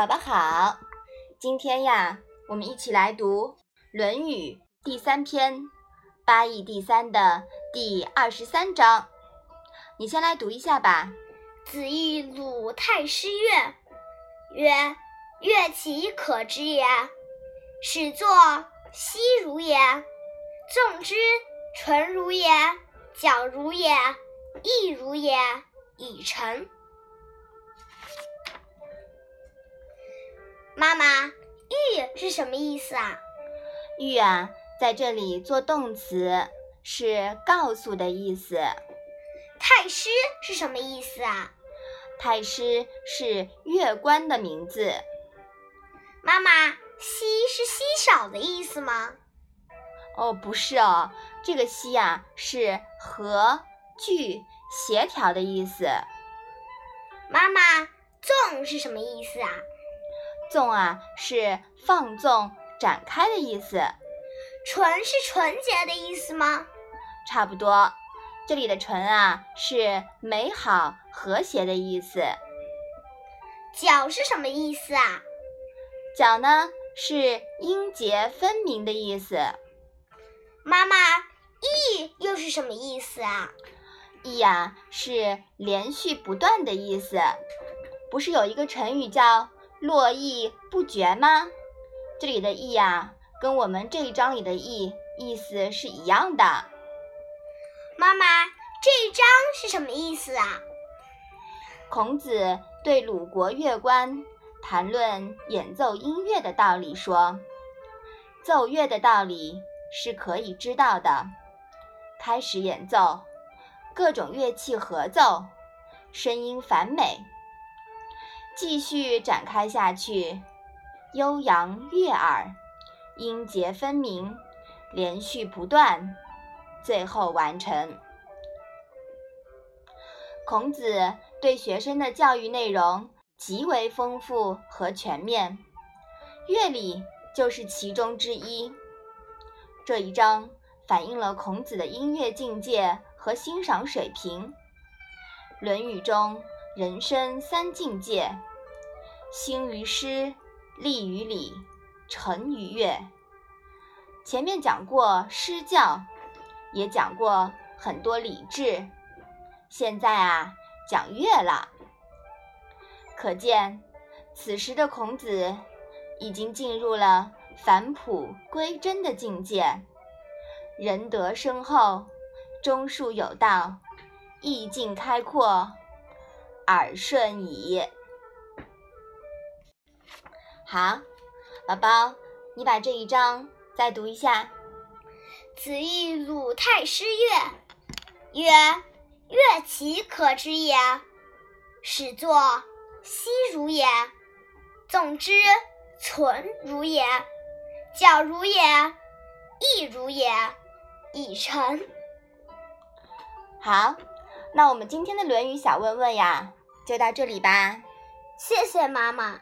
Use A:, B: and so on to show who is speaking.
A: 宝宝好，今天呀，我们一起来读《论语》第三篇《八义第三》的第二十三章。你先来读一下吧。
B: 子欲鲁太师乐，曰：“乐其可知也。始作西如也，纵之纯如也，矫如也，亦如也，以成。”妈妈，玉是什么意思啊？
A: 玉啊，在这里做动词，是告诉的意思。
B: 太师是什么意思啊？
A: 太师是乐官的名字。
B: 妈妈，稀是稀少的意思吗？
A: 哦，不是哦，这个稀啊是和聚协调的意思。
B: 妈妈，纵是什么意思啊？
A: 纵啊，是放纵、展开的意思。
B: 纯是纯洁的意思吗？
A: 差不多。这里的纯啊，是美好、和谐的意思。
B: 矫是什么意思啊？
A: 矫呢，是音节分明的意思。
B: 妈妈，意又是什么意思啊？
A: 意呀，是连续不断的意思。不是有一个成语叫？络绎不绝吗？这里的“绎”呀，跟我们这一章里的“绎”意思是一样的。
B: 妈妈，这一章是什么意思啊？
A: 孔子对鲁国乐官谈论演奏音乐的道理，说：“奏乐的道理是可以知道的。开始演奏，各种乐器合奏，声音繁美。”继续展开下去，悠扬悦耳，音节分明，连续不断，最后完成。孔子对学生的教育内容极为丰富和全面，乐理就是其中之一。这一章反映了孔子的音乐境界和欣赏水平，《论语》中人生三境界。兴于诗，立于礼，成于乐。前面讲过诗教，也讲过很多礼制，现在啊讲乐了。可见，此时的孔子已经进入了返璞归真的境界，仁德深厚，忠恕有道，意境开阔，耳顺矣。好，宝宝，你把这一章再读一下。
B: 子欲鲁太师曰，曰：“乐其可知也。始作西如也，纵之存如也，矫如也，亦如也，以成。”
A: 好，那我们今天的《论语》小问问呀，就到这里吧。
B: 谢谢妈妈。